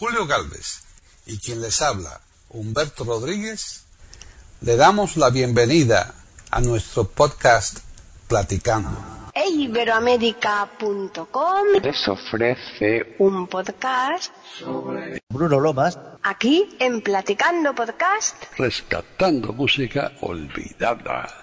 Julio Galvez y quien les habla, Humberto Rodríguez, le damos la bienvenida a nuestro podcast Platicando. Iberoamérica.com les ofrece un podcast sobre Bruno Lomas. aquí en Platicando Podcast. Rescatando música olvidada.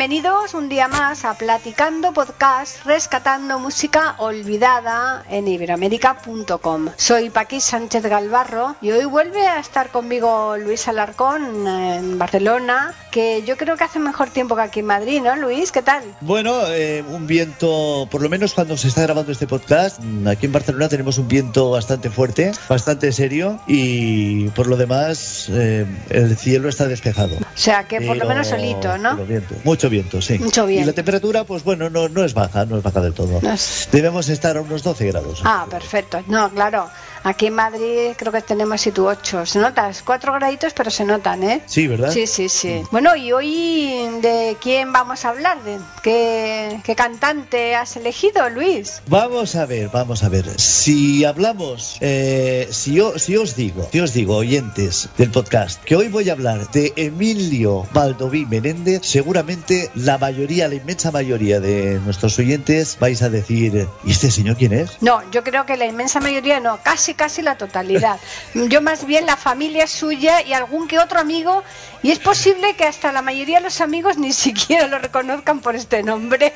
Bienvenidos un día más a Platicando Podcast, rescatando música olvidada en iberoamérica.com. Soy Paqui Sánchez Galvarro y hoy vuelve a estar conmigo Luis Alarcón en Barcelona, que yo creo que hace mejor tiempo que aquí en Madrid, ¿no, Luis? ¿Qué tal? Bueno, eh, un viento, por lo menos cuando se está grabando este podcast, mm, aquí en Barcelona tenemos un viento bastante fuerte, bastante serio y por lo demás eh, el cielo está despejado. O sea, que por lo menos solito, ¿no? mucho viento, sí. Mucho Y viento. la temperatura, pues bueno, no, no es baja, no es baja del todo. No es- Debemos estar a unos 12 grados. Ah, perfecto. No, claro. Aquí en Madrid creo que tenemos 7 u 8. Se nota, es 4 graditos, pero se notan, ¿eh? Sí, ¿verdad? Sí, sí, sí. Bueno, y hoy de quién vamos a hablar, de qué, qué cantante has elegido, Luis. Vamos a ver, vamos a ver. Si hablamos, eh, si, yo, si os digo, si os digo, oyentes del podcast, que hoy voy a hablar de Emilio Baldoví Menéndez, seguramente la mayoría, la inmensa mayoría de nuestros oyentes vais a decir, ¿y este señor quién es? No, yo creo que la inmensa mayoría no, casi, casi la totalidad. Yo más bien la familia suya y algún que otro amigo, y es posible que hasta la mayoría de los amigos ni siquiera lo reconozcan por este nombre.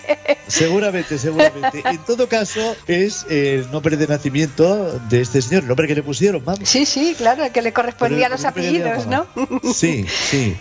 Seguramente, seguramente. En todo caso, es el nombre de nacimiento de este señor, el nombre que le pusieron, vamos. Sí, sí, claro, que le correspondía a los el apellidos, ¿no? Sí, sí.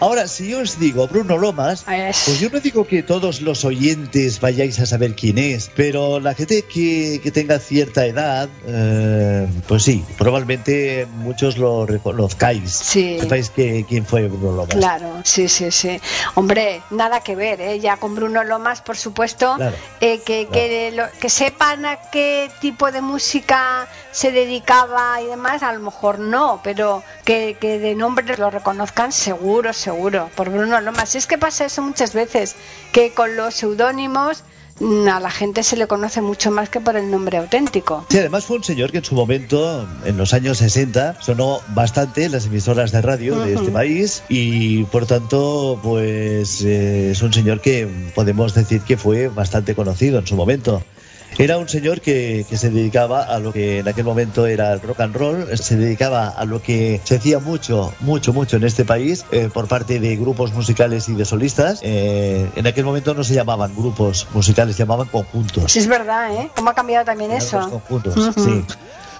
Ahora, si yo os digo Bruno Lomas, Es- pues yo no digo que todos los oyentes vayáis a saber quién es, pero la gente que, que tenga cierta edad, eh, pues sí, probablemente muchos lo reconozcáis. Sí. Sepáis que, quién fue Bruno Lomas. Claro, sí, sí, sí. Hombre, nada que ver, ¿eh? ya con Bruno Lomas, por supuesto, Claro. eh, que, que, lo- que sepan a qué tipo de música se dedicaba y demás, a lo mejor no, pero que, que de nombre lo reconozcan seguro, seguro, por Bruno Lomas. Es que pasa eso muchas veces, que con los seudónimos a la gente se le conoce mucho más que por el nombre auténtico. Sí, además fue un señor que en su momento, en los años 60, sonó bastante en las emisoras de radio de este país y por tanto, pues eh, es un señor que podemos decir que fue bastante conocido en su momento. Era un señor que, que se dedicaba a lo que en aquel momento era el rock and roll, se dedicaba a lo que se hacía mucho, mucho, mucho en este país eh, por parte de grupos musicales y de solistas. Eh, en aquel momento no se llamaban grupos musicales, se llamaban conjuntos. Sí, es verdad, ¿eh? ¿Cómo ha cambiado también Eran eso? Los conjuntos, sí.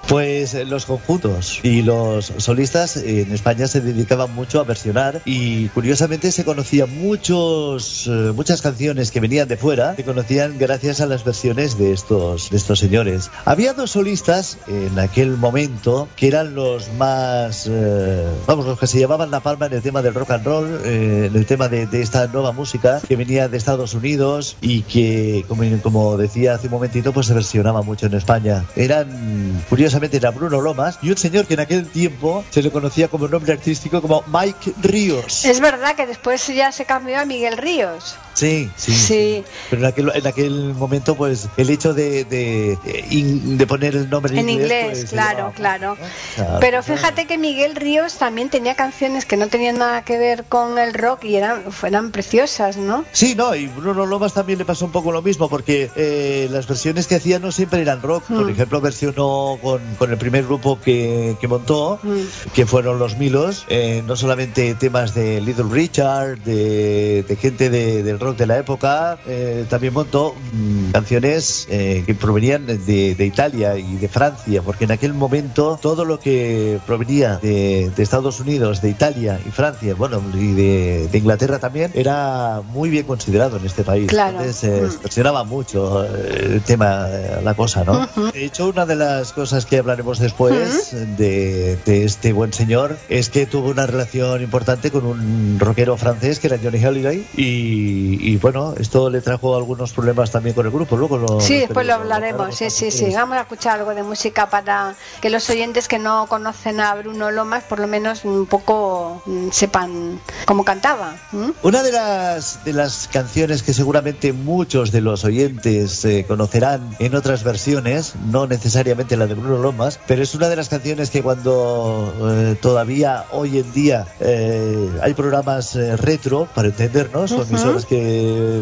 Pues eh, los conjuntos y los solistas en España se dedicaban mucho a versionar y curiosamente se conocían muchos eh, muchas canciones que venían de fuera se conocían gracias a las versiones de estos de estos señores. Había dos solistas en aquel momento que eran los más eh, vamos los que se llevaban la palma en el tema del rock and roll, en el tema de, de esta nueva música que venía de Estados Unidos y que como, como decía hace un momentito pues se versionaba mucho en España. Eran curiosamente era Bruno Lomas y un señor que en aquel tiempo se le conocía como nombre artístico como Mike Ríos. Es verdad que después ya se cambió a Miguel Ríos. Sí, sí. Sí. Pero en aquel, en aquel momento, pues, el hecho de, de, eh, in- de poner el nombre en, En inglés, pues, claro, llevaba- claro. Claro. Pero fíjate que Miguel Ríos también tenía canciones que no tenían nada que ver con el rock y eran, fueran preciosas, ¿no? Sí, no, y Bruno Lomas también le pasó un poco lo mismo, porque eh, las versiones que hacía no siempre eran rock. Por Mm. ejemplo, versionó con, con el primer grupo que, que montó, Mm. que fueron los Milos, eh, no solamente temas de Little Richard, de, de gente de- del rock de la época, eh, también montó mm, canciones eh, que provenían de, de Italia y de Francia, porque en aquel momento todo lo que provenía de, de Estados Unidos, de Italia y Francia, bueno, y de, de Inglaterra también, era muy bien considerado en este país. Claro. Entonces eh, Mm. extorsionaba mucho eh, el tema, eh, la cosa, ¿no? Ujú. De hecho, una de las cosas que hablaremos después de, de este buen señor es que tuvo una relación importante con un rockero francés que era Johnny Halliday y, y, bueno, esto le trajo algunos problemas también con el grupo. Luego lo, Sí, después lo hablaremos. Sí, sí, sí. Vamos a escuchar algo de música para que los oyentes que no conocen a Bruno Lomas, por lo menos un poco mm, sepan cómo cantaba. ¿m? Una de las, de las canciones que seguramente muchos de los oyentes eh, conocerán en otras versiones, no necesariamente la de Bruno Lomas, pero es una de las canciones que cuando eh, todavía hoy en día eh, hay programas eh, retro, para entendernos, o Ujú. emisoras que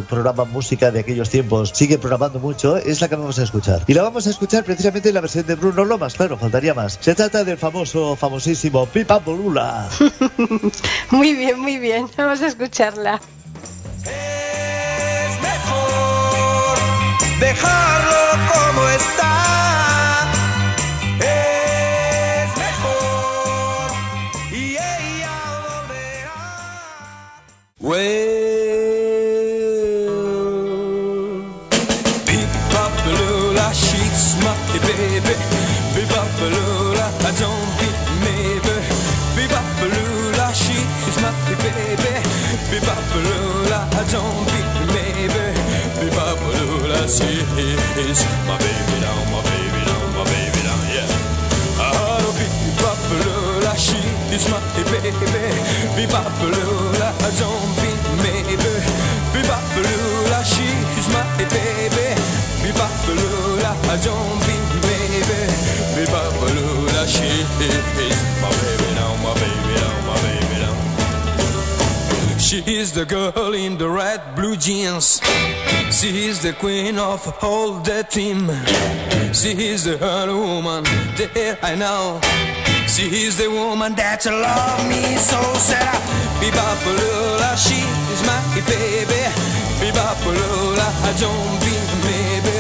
programan música de aquellos tiempos, siguen programando mucho, es la que vamos a escuchar. Y la vamos a escuchar precisamente en la versión de Bruno Lomas, claro, faltaría más. Se trata del famoso, famosísimo Pipa Bolula. Muy bien, muy bien. Vamos a escucharla. Es mejor dejarlo como está. his, my baby down, my baby down, my baby down, yeah. Oh, bebop la she is my baby, bebop la zombie maybe, bebop la she is my baby, bebop la zombie maybe, bebop la she is my baby. She is the girl in the red blue jeans. She is the queen of all the team. She is the woman that I know. She is the woman that love me so said I Bebopalula, she is my baby Bebopalula, I don't be maybe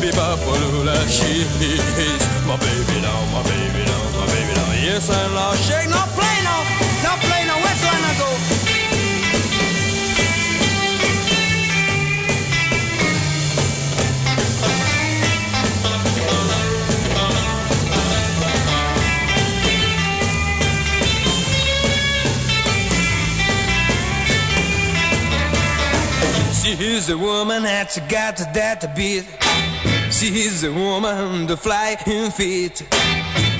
Bebopalula, she is my baby now, my baby now, my baby now Yes, I love shake, no play no, no play no, She's the woman that you got that beat. She's the woman to fly in feet.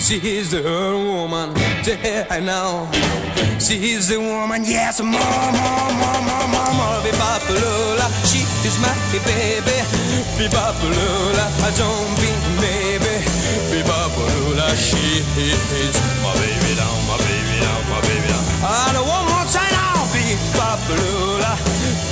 She's the woman to yeah, I know. She's the woman, yes, more, more, more, more, more, more. Be Papalola, she is my baby. Be Papalola, I don't be baby. Be Papalola, she is my baby down, my baby down, my baby down. I don't want more time now. Be Papalola.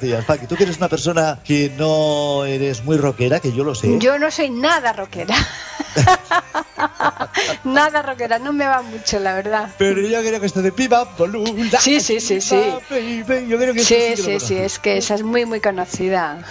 mí. Tú la conocías, Paqui. Tú que eres una persona que no eres muy rockera, que yo lo sé. Yo no soy nada rockera. nada rockera, no me va mucho, la verdad. Pero yo creo que esto de piba, bolula. Sí, sí, sí, sí. piba, baby, Yo creo que Sí, sí, sí, es que esa es muy, muy conocida.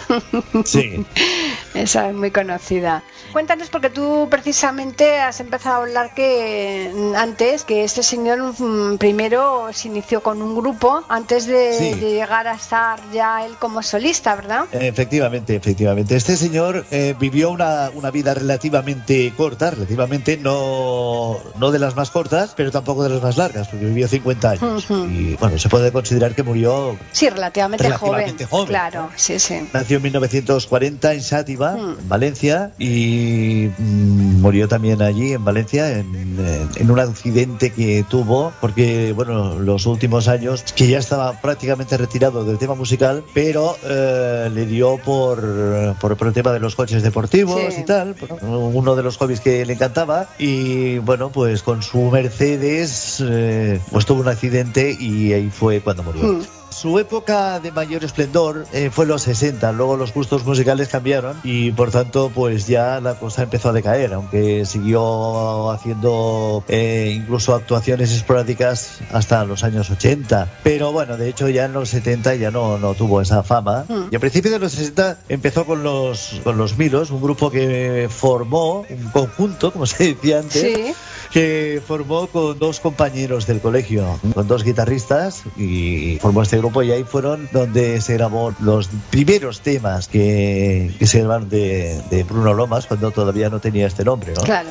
Sí. Esa es muy conocida. Cuéntanos, porque tú precisamente has empezado a hablar que mm, antes, que este señor mm, primero se inició con un grupo antes de, Sí. de llegar a estar empezar él como solista, ¿verdad? Efectivamente, efectivamente. Este señor eh, vivió una, una vida relativamente corta, relativamente no, no de las más cortas, pero tampoco de las más largas, porque vivió 50 años. Ujú. Y bueno, se puede considerar que murió. Sí, relativamente, Relativamente joven, Claro, ¿no? sí, sí. Nació en 1940 en Sátiva, Mm. en Valencia, y mm, murió también allí en Valencia en, en- en un accidente que tuvo, porque bueno, los últimos años, que ya estaba prácticamente retirado del tema musical, pero eh, le dio por, por, por el tema de los coches deportivos Sí. y tal, uno de los hobbies que le encantaba, y bueno, pues con su Mercedes, eh, pues tuvo un accidente y ahí fue cuando murió. Mm. Su época de mayor esplendor eh, fue los 60, luego los gustos musicales cambiaron y por tanto pues ya la cosa empezó a decaer, aunque siguió haciendo eh, incluso actuaciones esporádicas hasta los años 80. Pero bueno, de hecho ya en los 70 ya no, no tuvo esa fama. Mm. Y a principios de los 60 empezó con los, con los Milos, un grupo que formó, un conjunto, como se decía antes Sí. que formó con dos compañeros del colegio, con dos guitarristas y formó este grupo y ahí fueron donde se grabó los primeros temas que, que se grabaron de, de Bruno Lomas cuando todavía no tenía este nombre, ¿no? Claro.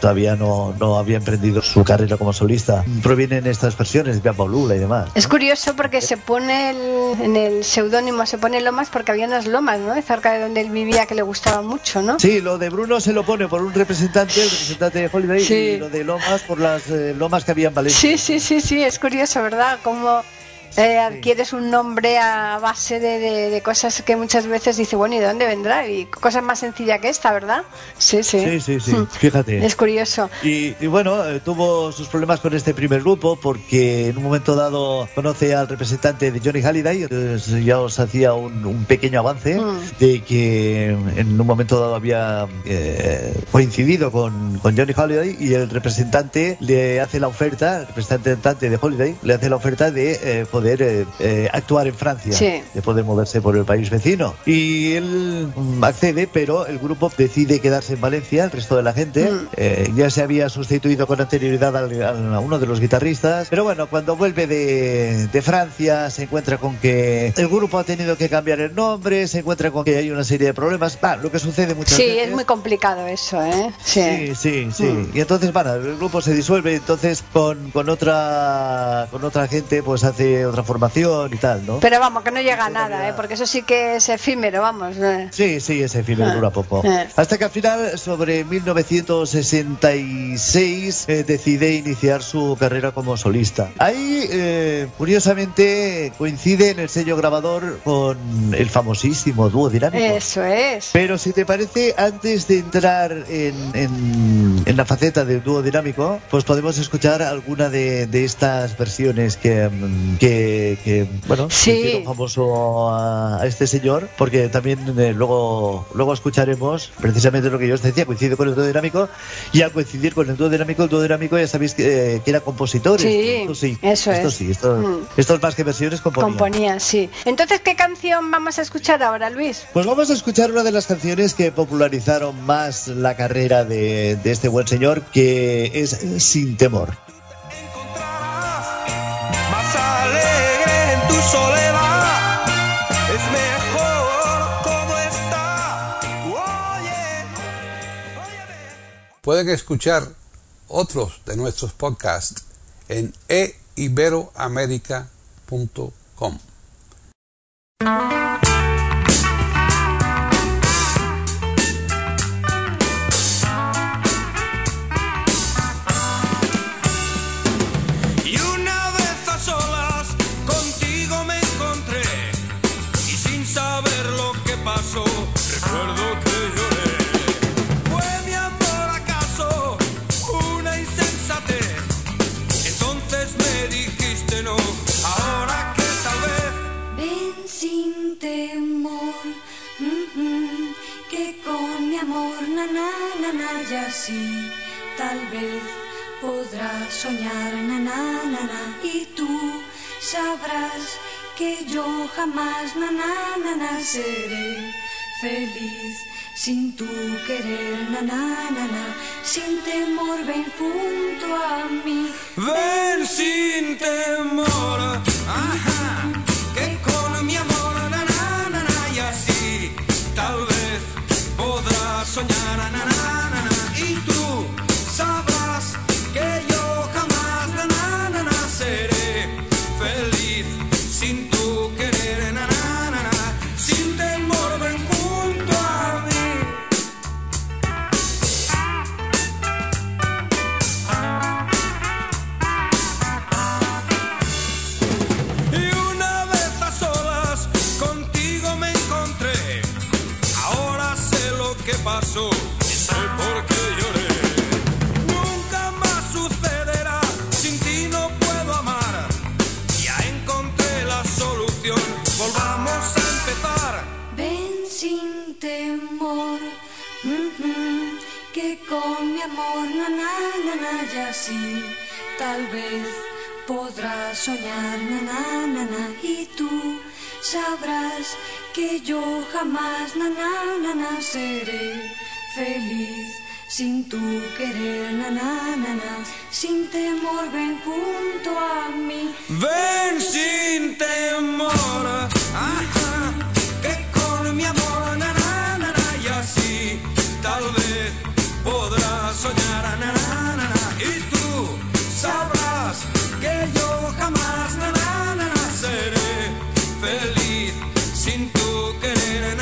Todavía no, no había emprendido su carrera como solista. Provienen estas versiones de Pian Lula y demás. Es curioso porque se pone el- en el seudónimo, se pone lomas porque había unas lomas, ¿no? Cerca de donde él vivía que le gustaba mucho, ¿no? Sí, lo de Bruno se lo pone por un representante, el representante de Holiday, Sí. y lo de Lomas por las eh, lomas que había en Valencia. Sí, sí, sí, sí, es curioso, ¿verdad? Cómo eh, adquieres un nombre a base de, de- de cosas que muchas veces dice, bueno, ¿y de dónde vendrá? Y cosas más sencillas que esta, ¿verdad? Sí, sí. Sí, sí, sí, Mm. fíjate. Es curioso. Y, y bueno, eh, tuvo sus problemas con este primer grupo porque en un momento dado conoce al representante de Johnny Halliday, entonces ya os hacía un, un pequeño avance Mm. de que en un momento dado había eh, coincidido con, con Johnny Halliday y el representante le hace la oferta, el representante de Holiday le hace la oferta de eh, poder eh, eh, actuar en Francia, Sí. de poder moverse por el país vecino. Y él accede, pero el grupo decide quedarse en Valencia, el resto de la gente. Mm. Eh, ya se había sustituido con anterioridad al- al- a uno de los guitarristas. Pero bueno, cuando vuelve de, de Francia se encuentra con que el grupo ha tenido que cambiar el nombre, se encuentra con que hay una serie de problemas. Va, lo que sucede muchas Sí, veces. es muy complicado eso, ¿eh? Sí, sí, sí. Mm. Y entonces, bueno, el grupo se disuelve, entonces con, con otra con otra gente pues hace otra formación y tal, ¿no? Pero vamos, que no llega a nada, ¿eh? Porque eso sí que es efímero, vamos. eh. Sí, sí, ese film Ah. dura poco. Ah. Hasta que al final, sobre 1966, eh, decide iniciar su carrera como solista. Ahí, eh, curiosamente, coincide en el sello grabador con el famosísimo dúo dinámico. Eso es. Pero si te parece, antes de entrar en, en- en la faceta del dúo dinámico, pues podemos escuchar alguna de, de estas versiones que, mm, que, que, bueno, Sí. famoso a, a este señor, porque también eh, luego, luego escucharemos precisamente lo que yo os decía, coincide con el dúo dinámico, y al coincidir con el dúo dinámico, el dúo dinámico ya sabéis que, eh, que eran compositores. Sí, Esto sí, eso esto es. sí, esto, Mm. estos más que versiones componían. Componía, sí. Entonces, ¿qué canción vamos a escuchar ahora, Luis? Pues vamos a escuchar una de las canciones que popularizaron más la carrera de, de este buen señor, que es Sin Temor. Alegre en tu soledad. Es mejor como está. Pueden escuchar otros de nuestros podcasts en eiberoamerica.com. na, na, na, na, ya sí, tal vez podrás soñar, na, na, na, na, y tú sabrás que yo jamás, na, na, na, na, seré feliz sin tu querer, na, na, na, na, sin temor, ven junto a mí. Ven sin temor, ajá, y así tal vez podrás soñar, na, y tú sabrás que yo jamás, na, seré feliz. Sin tu querer, na, sin temor, ven junto a mí. Ven sin temor, que con mi amor, na, na, y así tal vez podrás soñar, na, na, sabrás que yo jamás, na, na, na, na, seré feliz sin tu querer,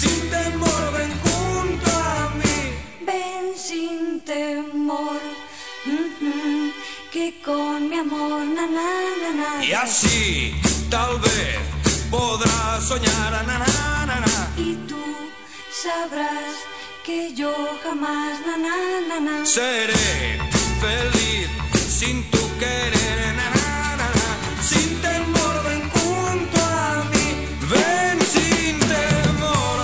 sin temor, ven junto a mí. Ven sin temor, que con mi amor, Y así tal vez podrás soñar, y tú sabrás que yo jamás, Seré feliz sin tu querer, na, na, na, sin temor ven junto a mí, ven sin temor,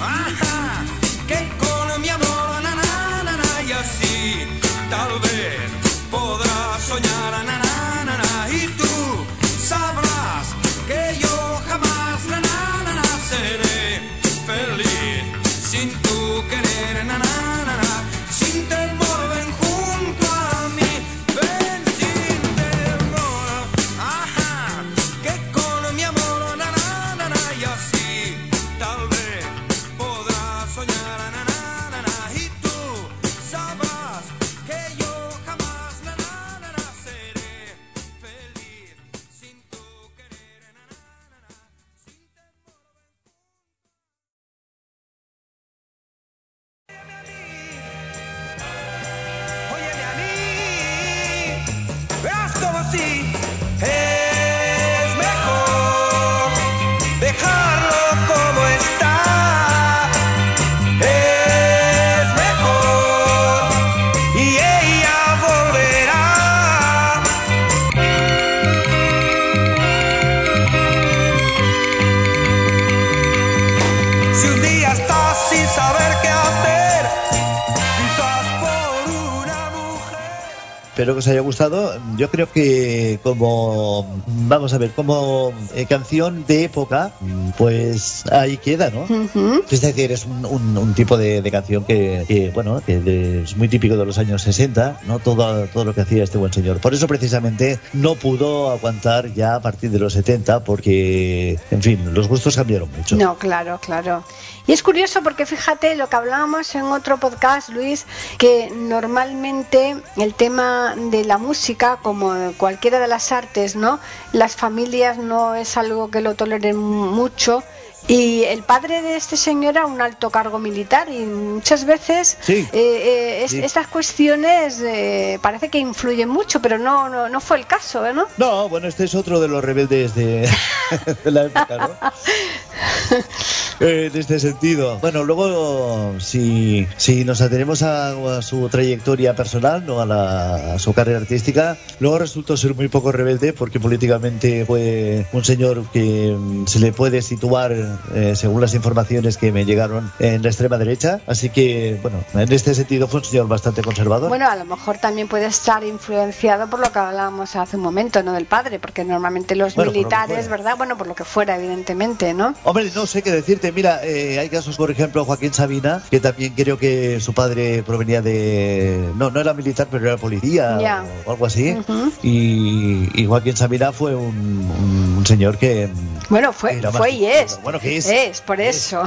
ajá, que con mi amor, y así tal vez podrás soñar, y tú sabrás que yo jamás, seré feliz sin tu Que os haya gustado. Yo creo que como, vamos a ver, como eh, canción de época, pues ahí queda, ¿no? Ujú. Es decir, es un, un- un tipo de, de canción que, que, bueno, que de- es muy típico de los años 60, ¿no? Todo, todo lo que hacía este buen señor. Por eso precisamente no pudo aguantar ya a partir de los 70 porque, en fin, los gustos cambiaron mucho. No, claro, claro. Y es curioso porque fíjate lo que hablábamos en otro podcast, Luis, que normalmente el tema de la música, como cualquiera de las artes, ¿no? Las familias no es algo que lo toleren mucho. Y el padre de este señor era un alto cargo militar y muchas veces Sí. eh, eh, es- Sí. estas cuestiones eh, parece que influyen mucho, pero no, no, no fue el caso, ¿eh, ¿no? No, bueno, este es otro de los rebeldes de, de la época, ¿no? En este sentido. Bueno, luego, si, si nos atenemos a, a su trayectoria personal, no a, la- a su carrera artística, luego resultó ser muy poco rebelde porque políticamente fue un señor que mm, se le puede situar, eh, según las informaciones que me llegaron, en la extrema derecha. Así que, bueno, en este sentido fue un señor bastante conservador. Bueno, a lo mejor también puede estar influenciado por lo que hablábamos hace un momento, ¿no? Del padre, porque normalmente los Bueno, lo militares, fuera. ¿verdad? Bueno, por lo que fuera, evidentemente, ¿no? Hombre, no sé qué decirte. Mira, eh, hay casos, por ejemplo, Joaquín Sabina, que también creo que su padre provenía de. No, no era militar, pero era policía Ya. o algo así. Ujú. y, y Joaquín Sabina fue un, un- un señor que. Bueno, fue, fue y es. Bueno, que es. Es, por eso.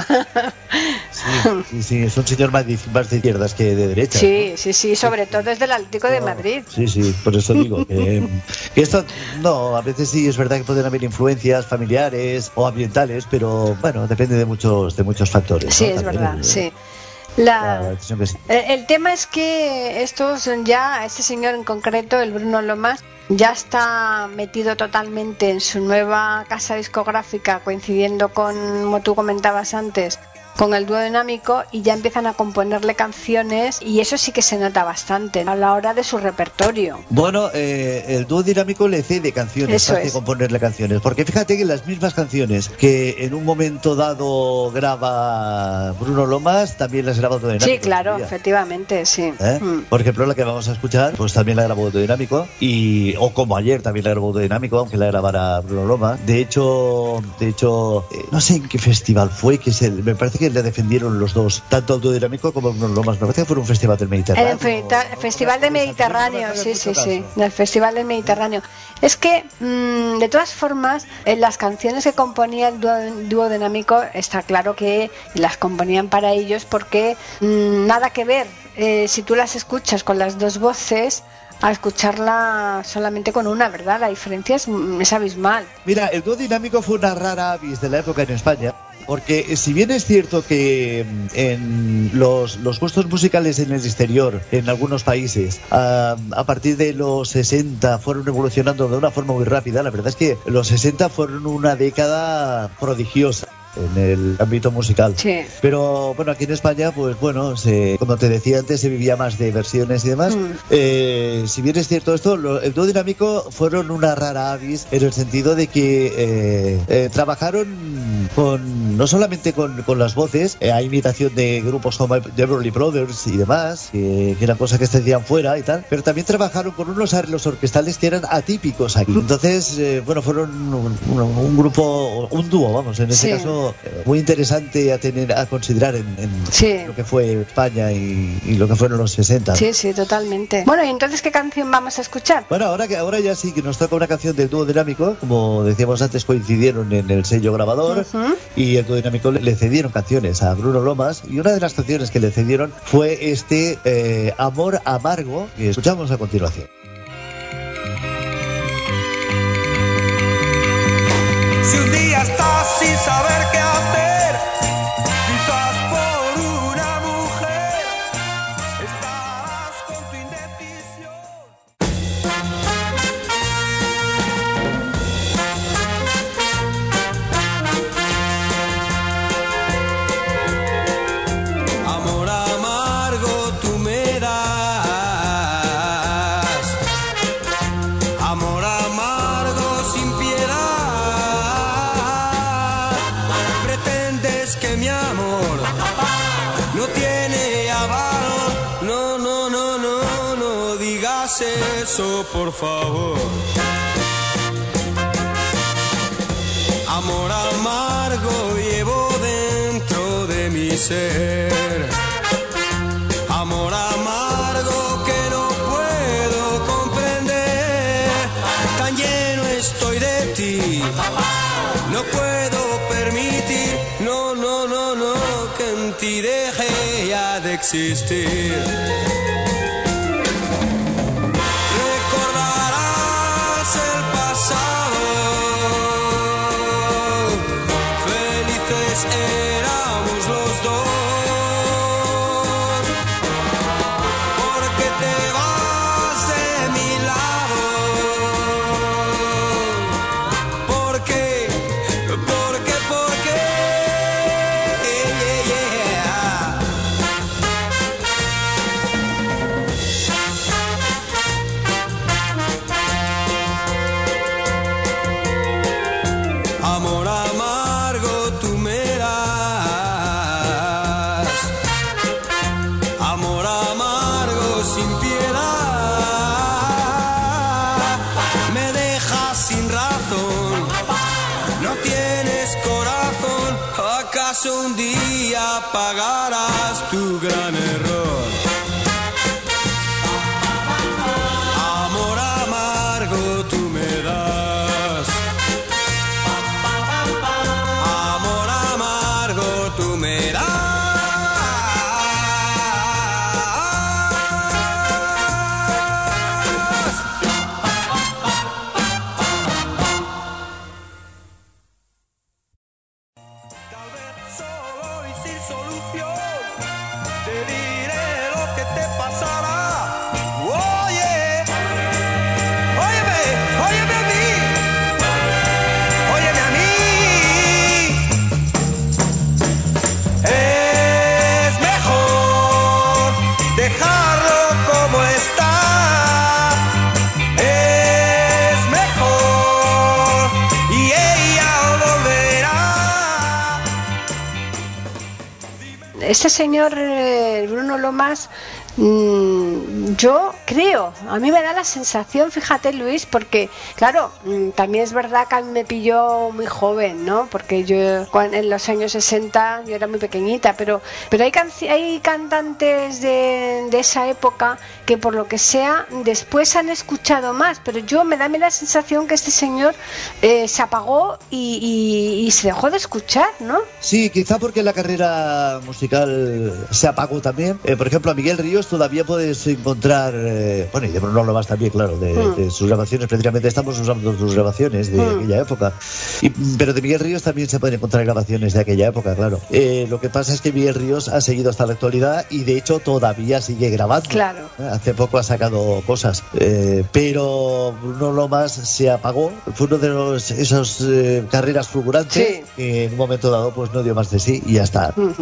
Sí, sí, sí, es un señor más de, más de izquierdas que de derechas. Sí, sí, sí, sobre todo desde el Atlético de Madrid. Sí, sí, por eso digo que, que esto, no, a veces sí es verdad que pueden haber influencias familiares o ambientales, pero bueno, depende de muchos, de muchos factores. Sí, ¿no? es También, verdad, sí. La sí. el, el tema es que estos ya, este señor en concreto, el Bruno Lomas, ya está metido totalmente en su nueva casa discográfica, coincidiendo con, como tú comentabas antes, con el dúo dinámico y ya empiezan a componerle canciones y eso sí que se nota bastante a la hora de su repertorio. Bueno, eh, el dúo dinámico le cede canciones es. componerle canciones. Porque fíjate que las mismas canciones que en un momento dado graba Bruno Lomas, también las graba Dúo Dinámico. Sí, claro, efectivamente, sí. ¿Eh? Mm. Por ejemplo, la que vamos a escuchar, pues también la grabó Dúo Dinámico y o como ayer también la grabó Dúo Dinámico, aunque la grabara Bruno Lomas. De hecho, de hecho, eh, no sé en qué festival fue que se, me parece que le defendieron los dos, tanto el Dúo Dinámico como Lomas. Me parece que fue un festival del Mediterráneo. El Festa- Festival del Mediterráneo, sí, sí, sí, del Festival del Mediterráneo. Es que, mm, de todas formas, en las canciones que componía el dúo, dúo dinámico, está claro que las componían para ellos porque mm, nada que ver. Eh, si tú las escuchas con las dos voces, a escucharla solamente con una, ¿verdad? La diferencia es, mm, es abismal. Mira, el dúo dinámico fue una rara avis de la época en España. Porque eh, si bien es cierto que mm, en los, los gustos musicales en el exterior, en algunos países, a, a partir de los 60 fueron evolucionando de una forma muy rápida, la verdad es que los 60 fueron una década prodigiosa en el ámbito musical. Sí. Pero bueno, aquí en España, pues bueno, se- como te decía antes, se vivía más de versiones y demás. Mm. Eh, si bien es cierto esto, lo- el dúo dinámico fueron una rara avis en el sentido de que eh, eh, trabajaron con no solamente con, con las voces, eh, a imitación de grupos como The Everly Brothers y demás, que, que eran cosas que se hacían fuera y tal, pero también trabajaron con unos arreglos orquestales que eran atípicos aquí. Entonces, eh, bueno, fueron un, un- un grupo, un dúo, vamos, en este Sí. caso, muy interesante a tener, a considerar en, en Sí. lo que fue España y, y lo que fueron los 60. Sí, sí, totalmente. Bueno, y entonces, ¿qué canción vamos a escuchar? Bueno, ahora que ahora ya sí que nos toca una canción del dúo dinámico, como decíamos antes, coincidieron en el sello grabador y el dúo dinámico le, le cedieron canciones a Bruno Lomas y una de las canciones que le cedieron fue este eh, Amor Amargo que escuchamos a continuación. Sin saber qué digas eso, por favor. Amor amargo llevo dentro de mi ser. Amor amargo que no puedo comprender. Tan lleno estoy de ti. No puedo permitir, no, no, no, no, que en ti deje ya de existir. Sin piedad. Me dejas sin razón. No tienes corazón. ¿Acaso un día pagarás tu gran error? Señor Bruno Lomas Mm, yo creo, a mí me da la sensación, fíjate Luis, porque claro, mm, también es verdad que a mí me pilló muy joven, ¿no? Porque yo en los años 60 yo era muy pequeñita, pero, pero hay, cantantes de, esa época que por lo que sea después han escuchado más, pero yo me da la sensación que este señor eh, se apagó y, se dejó de escuchar, ¿no? Sí, quizá porque la carrera musical se apagó también. Eh, por ejemplo, a Miguel Ríos todavía puedes encontrar, eh, bueno, y de Bruno Lomas también, claro, hmm. de, sus grabaciones, precisamente estamos usando sus grabaciones de hmm. aquella época. pero de Miguel Ríos también se pueden encontrar grabaciones de aquella época, claro. Eh, lo que pasa es que Miguel Ríos ha seguido hasta la actualidad y de hecho todavía sigue grabando. Claro. Eh, hace poco ha sacado cosas. pero Bruno Lomas se apagó. Fue uno de los, esas carreras fulgurantes que en un momento dado pues no dio más de sí y ya está. Hmm.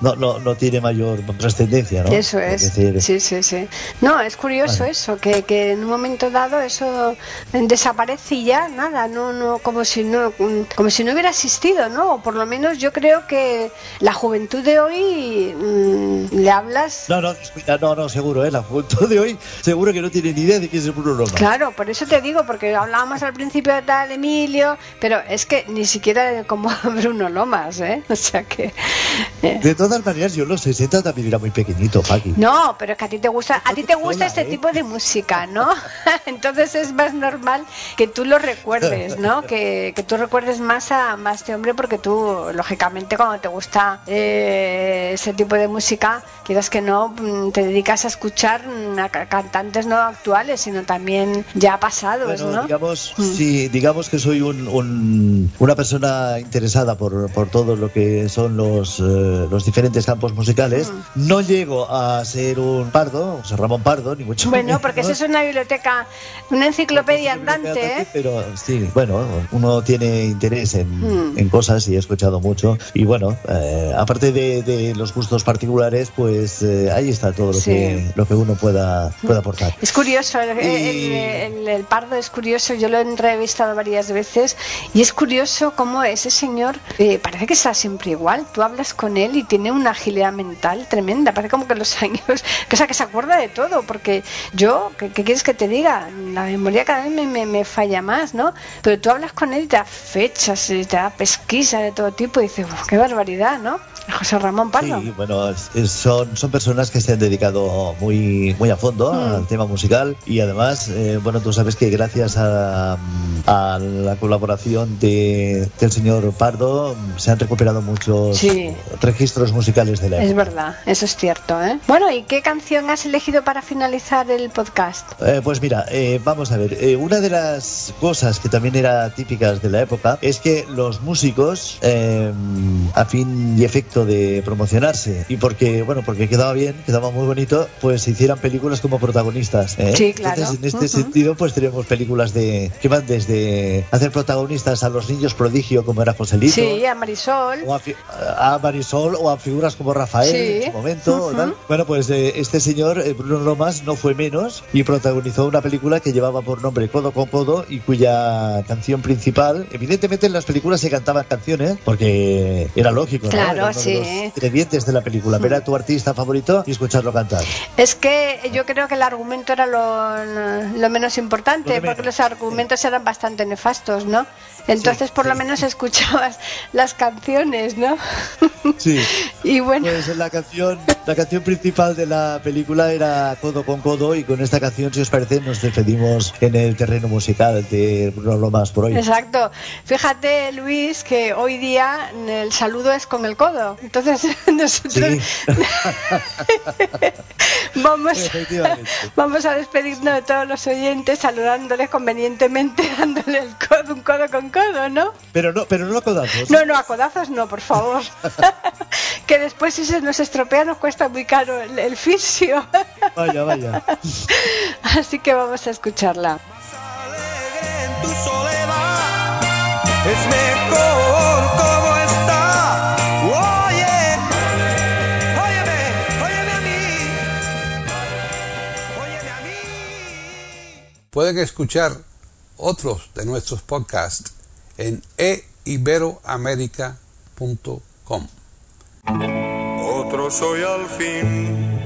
no, no, no, tiene mayor trascendencia, ¿no? Eso es. sí, sí, sí. No, es curioso eso, que, que, en un momento dado eso desaparece y ya nada, no, no, como si no, como si no hubiera existido, ¿no? O por lo menos yo creo que la juventud de hoy mm, le hablas. No, no, no, no, seguro, ¿eh? La juventud de hoy seguro que no tiene ni idea de quién es Bruno Lomas. Claro, por eso te digo, porque hablábamos al principio de tal Emilio, pero es que ni siquiera como Bruno Lomas, ¿eh? O sea que. Eh. De todas maneras, yo los 60 también era muy pequeñito, Paqui. No, pero es que a ti te gusta, a ti te gusta este ¿eh? tipo de música, ¿no? Entonces es más normal que tú lo recuerdes, ¿no? Que, que tú recuerdes más a más este hombre porque tú, lógicamente, cuando te gusta eh, ese tipo de música, quieras que no, mm, te dedicas a escuchar mm, a cantantes no actuales, sino también ya pasados, ¿no? Digamos, mm. sí, digamos que soy un, una persona interesada por, por todo lo que son los, eh, los diferentes campos musicales. No llego a ser un pardo, José Ramón Pardo, ni mucho Bueno, porque eso es una biblioteca, una enciclopedia andante, ¿eh? Pero sí, bueno, uno tiene interés en, hmm. cosas y he escuchado mucho. Y bueno, eh, aparte de, los gustos particulares, pues eh, ahí está todo lo, que, lo que uno pueda, pueda aportar. Es curioso, el, Pardo es curioso, yo lo he entrevistado varias veces y es curioso cómo ese señor parece que está siempre igual. Tú hablas con él y tiene una agilidad mental tremenda, parece como que los años, que, sea, que se acuerda de todo, porque yo, ¿qué, quieres que te diga? La memoria cada vez me, me, falla más, ¿no? Pero tú hablas con él y te da fechas, y te da pesquisa de todo tipo y dices, qué barbaridad, ¿no? José Ramón Pardo. Sí, bueno, son, son personas que se han dedicado muy, muy a fondo mm. al tema musical y además, eh, bueno, tú sabes que gracias a, a la colaboración de, del señor Pardo se han recuperado muchos registros musicales de la época. Es verdad, eso es cierto. ¿eh? Bueno, ¿y qué canción has elegido para finalizar el podcast? Eh, pues mira, vamos a ver, una de las cosas que también era típicas de la época es que los músicos, a fin y efecto de promocionarse y porque, bueno, porque quedaba bien, quedaba muy bonito, pues hicieran películas como protagonistas. ¿eh? Sí, claro. Entonces, en este sentido, pues tenemos películas de que van desde hacer protagonistas a los niños prodigio, como era Joselito. Sí, a Marisol. O a, Marisol o a figuras como Rafael en su momento. Bueno, pues eh, este señor, eh, Bruno Lomas, no fue menos y protagonizó una película que llevaba por nombre Codo con Codo y cuya canción principal, evidentemente en las películas se cantaban canciones porque era lógico. Claro, sí. ingredientes de la película, ver a tu artista favorito y escucharlo cantar. Es que yo creo que el argumento era lo, menos importante, porque los argumentos eran bastante nefastos, ¿no? Entonces, por lo menos escuchabas las canciones, ¿no? Sí. y bueno. Pues la canción, la canción principal de la película era Codo con Codo y con esta canción, si os parece, nos despedimos en el terreno musical de Bruno Lomas por hoy. Exacto. Fíjate, Luis, que hoy día el saludo es con el codo. Entonces, nosotros vamos, vamos a despedirnos de todos los oyentes saludándoles convenientemente, dándole el codo, un codo con codo, ¿no? Pero no, pero no a codazos. No, no, a codazos no, por favor. que después si se nos estropea nos cuesta muy caro el, el fisio. vaya, vaya. Así que vamos a escucharla. Es mejor como está. Pueden escuchar otros de nuestros podcasts en eiberoamerica.com. otro soy al fin.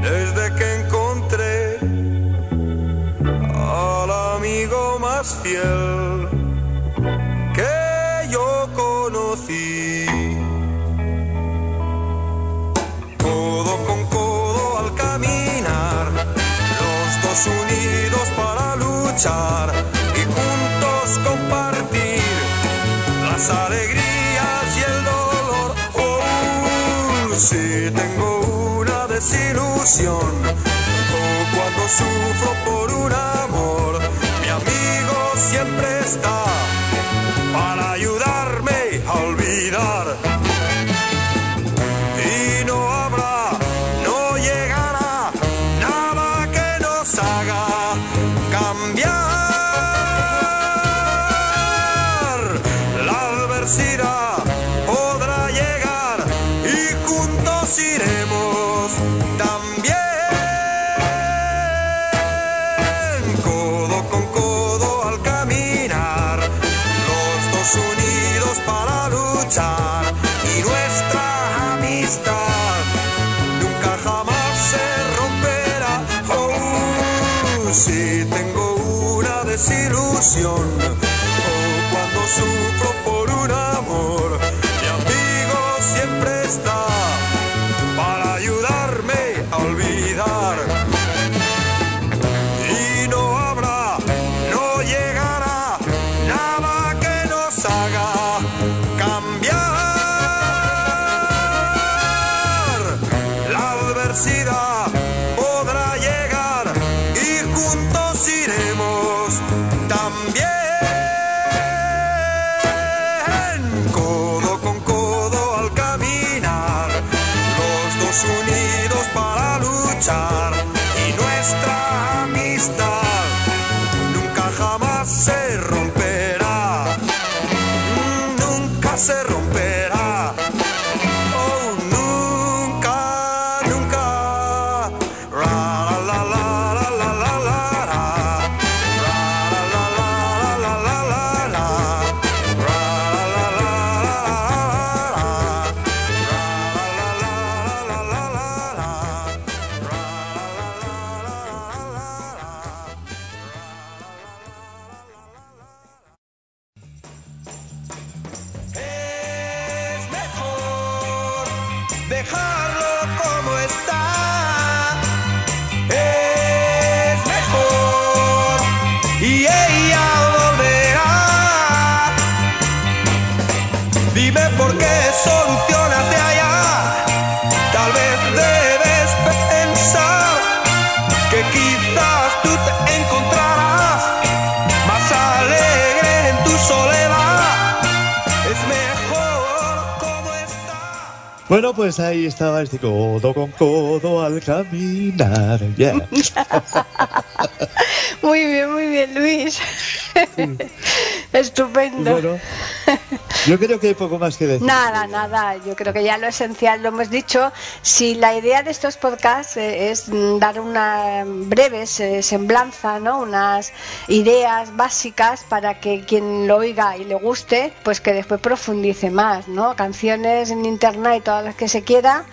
Desde que encontré al amigo más fiel y juntos compartir las alegrías y el dolor. Oh, si tengo una desilusión o cuando sufro por un amor, mi amigo siempre está para ayudarme a olvidar. Desilusión pues ahí estaba este codo con codo al caminar. Yeah. Muy bien, muy bien, Luis. Estupendo. Bueno, yo creo que hay poco más que decir. Nada, nada, yo creo que ya lo esencial lo hemos dicho. Si la idea de estos podcasts eh, es mm, dar una breve eh, semblanza, ¿no? unas ideas básicas para que quien lo oiga y le guste, pues que después profundice más, ¿no? Canciones en internet todas las que se quiera.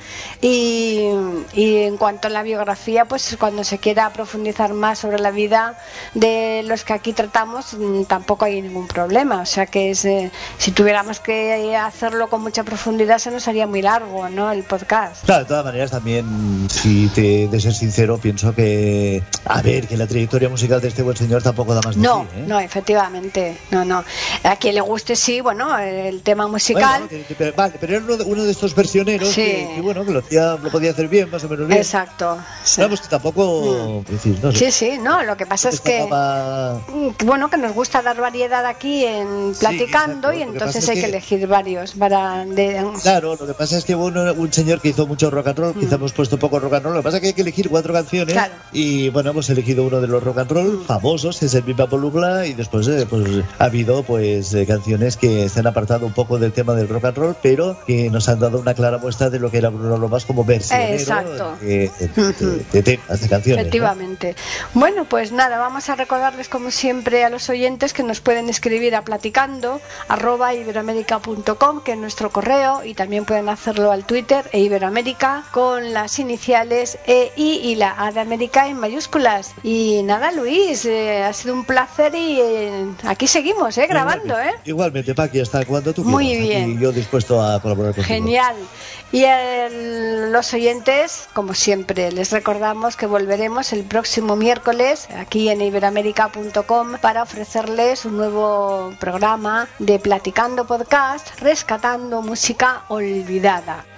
Y, y en cuanto a la biografía, pues cuando se quiera profundizar más sobre la vida de los que aquí tratamos, mm, tampoco hay ningún problema. O sea que es, eh, si tuviéramos que hacerlo con mucha profundidad, se nos haría muy largo, ¿no? El podcast. Claro, de todas maneras, también, si te de ser sincero, pienso que, a ver, que la trayectoria musical de este buen señor tampoco da más de No, sí, ¿eh? no, efectivamente, no, no. A quien le guste, sí, bueno, el tema musical. Bueno, que- que- vale, pero era uno de, uno de estos versioneros Sí. que, que, bueno, que lo, hacía, lo podía hacer bien, más o menos bien. Exacto. sí. Vamos, que tampoco, es decir, no sé. Sí, sí, no, lo que pasa es que, mm, bueno, que nos gusta dar variedad aquí en platicando exacto, y que entonces pasa es hay que que- elegir varios para de, Claro, lo que pasa es que bueno, un señor que hizo mucho rock and roll, quizá hemos puesto poco rock and roll, lo que pasa es que hay que elegir cuatro canciones Claro. y bueno, hemos elegido uno de los rock and roll famosos, que es el Viva Polugla y después eh, pues ha habido pues eh, canciones que se han apartado un poco del tema del rock and roll, pero que nos han dado una clara muestra de lo que era Bruno Lomas como versionero Exacto. de, de- de- de temas, de canciones. ¿no? Efectivamente. Bueno, pues nada, vamos a recordarles como siempre a los oyentes que nos pueden escribir a platicando arroba iberoamérica.com, que es nuestro correo, y también pueden hacerlo al Twitter e Iberoamérica con las iniciales E, I y la A de América en mayúsculas. Y nada, Luis, eh, ha sido un placer y eh, aquí seguimos, ¿eh? grabando. ¿eh? Igualmente, Paqui, hasta cuando tú Muy quieras. bien. Aquí yo dispuesto a colaborar contigo. Genial. Y el- los oyentes, como siempre, les recordamos que volveremos el próximo miércoles aquí en iberoamérica.com para ofrecerles un nuevo programa de Platicando Podcast, rescatando música olvidada.